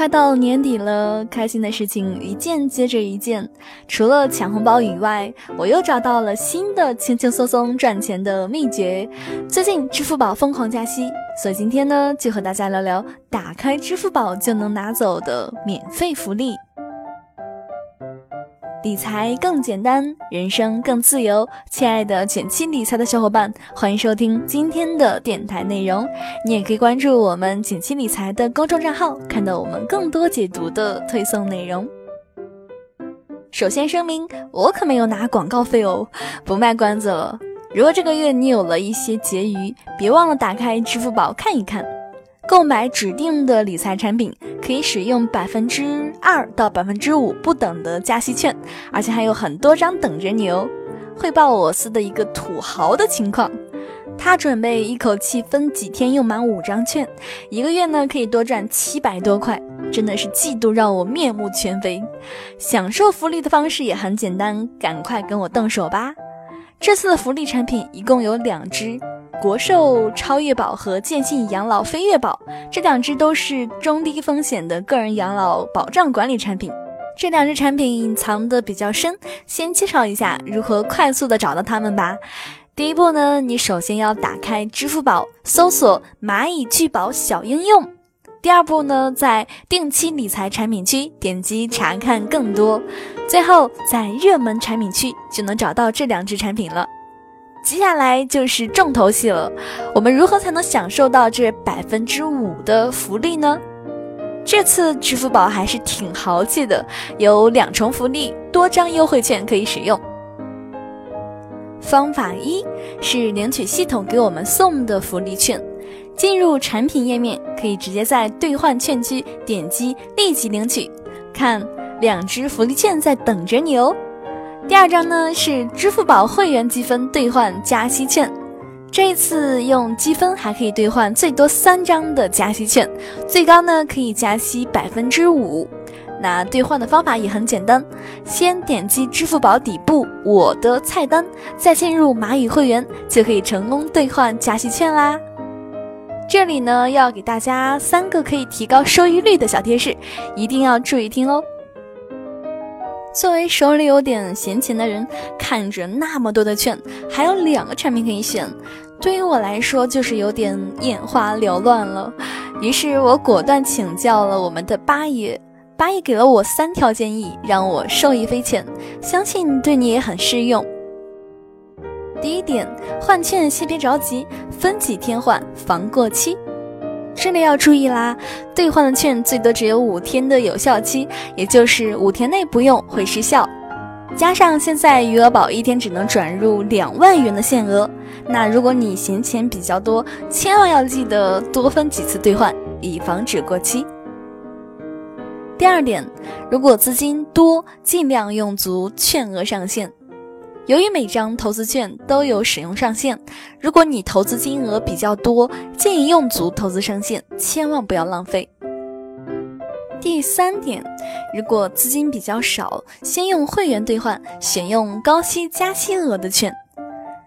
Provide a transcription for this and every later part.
快到年底了，开心的事情一件接着一件。除了抢红包以外，我又找到了新的轻轻松松赚钱的秘诀。最近支付宝疯狂加息，所以今天呢，就和大家聊聊打开支付宝就能拿走的免费福利。理财更简单，人生更自由。亲爱的减七理财的小伙伴，欢迎收听今天的电台内容。你也可以关注我们减七理财的公众账号，看到我们更多解读的推送内容。首先声明，我可没有拿广告费哦，不卖关子了。如果这个月你有了一些结余，别忘了打开支付宝看一看，购买指定的理财产品。可以使用百分之二到百分之五不等的加息券，而且还有很多张等着你哦。汇报我司的一个土豪的情况，他准备一口气分几天用满五张券，一个月呢可以多赚七百多块，真的是嫉妒让我面目全非。享受福利的方式也很简单，赶快跟我动手吧。这次的福利产品一共有两支。国寿超越保和建信养老飞跃保这两只都是中低风险的个人养老保障管理产品。这两只产品隐藏的比较深，先介绍一下如何快速的找到它们吧。第一步呢，你首先要打开支付宝，搜索蚂蚁聚宝小应用。第二步呢，在定期理财产品区点击查看更多，最后在热门产品区就能找到这两只产品了。接下来就是重头戏了，我们如何才能享受到这百分之五的福利呢？这次支付宝还是挺豪气的，有两重福利，多张优惠券可以使用。方法一是领取系统给我们送的福利券，进入产品页面，可以直接在兑换券区点击立即领取，看两支福利券在等着你哦。第二张呢是支付宝会员积分兑换加息券，这一次用积分还可以兑换最多三张的加息券，最高呢可以加息百分之五。那兑换的方法也很简单，先点击支付宝底部我的菜单，再进入蚂蚁会员，就可以成功兑换加息券啦。这里呢要给大家三个可以提高收益率的小贴士，一定要注意听哦。作为手里有点闲钱的人，看着那么多的券，还有两个产品可以选，对于我来说就是有点眼花缭乱了。于是我果断请教了我们的八爷，八爷给了我三条建议，让我受益匪浅，相信对你也很适用。第一点，换券先别着急，分几天换，防过期。这里要注意啦，兑换的券最多只有五天的有效期，也就是五天内不用会失效。加上现在余额宝一天只能转入两万元的限额，那如果你闲钱比较多，千万要记得多分几次兑换，以防止过期。第二点，如果资金多，尽量用足券额上限。由于每张投资券都有使用上限，如果你投资金额比较多，建议用足投资上限，千万不要浪费。第三点，如果资金比较少，先用会员兑换，选用高息加息额的券；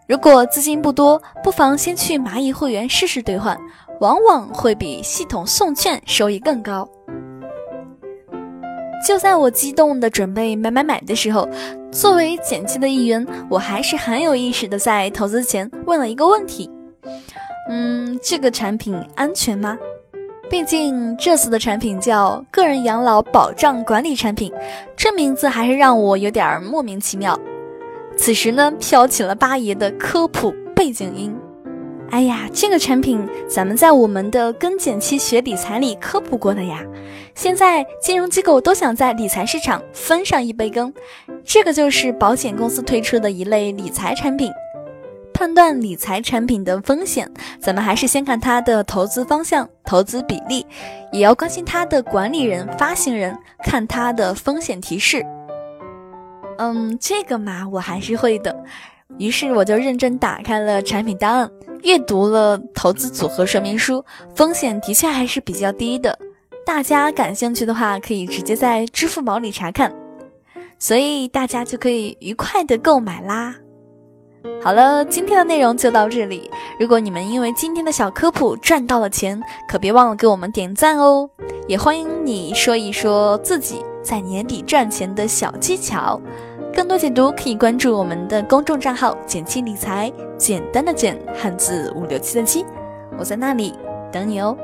如果资金不多，不妨先去蚂蚁会员试试兑换，往往会比系统送券收益更高。就在我激动的准备买买买的时候，作为减七的一员，我还是很有意识的在投资前问了一个问题：嗯，这个产品安全吗？毕竟这次的产品叫个人养老保障管理产品，这名字还是让我有点莫名其妙。此时呢，飘起了八爷的科普背景音。哎呀，这个产品咱们在我们的跟减期学理财里科普过的呀。现在金融机构都想在理财市场分上一杯羹，这个就是保险公司推出的一类理财产品。判断理财产品的风险，咱们还是先看它的投资方向、投资比例，也要关心它的管理人、发行人，看它的风险提示。嗯，这个嘛，我还是会的。于是我就认真打开了产品档案。阅读了投资组合说明书，风险的确还是比较低的。大家感兴趣的话，可以直接在支付宝里查看，所以大家就可以愉快的购买啦。好了，今天的内容就到这里。如果你们因为今天的小科普赚到了钱，可别忘了给我们点赞哦。也欢迎你说一说自己在年底赚钱的小技巧。更多解读可以关注我们的公众账号“简七理财”，简单的简，汉字五六七的七，我在那里等你哦。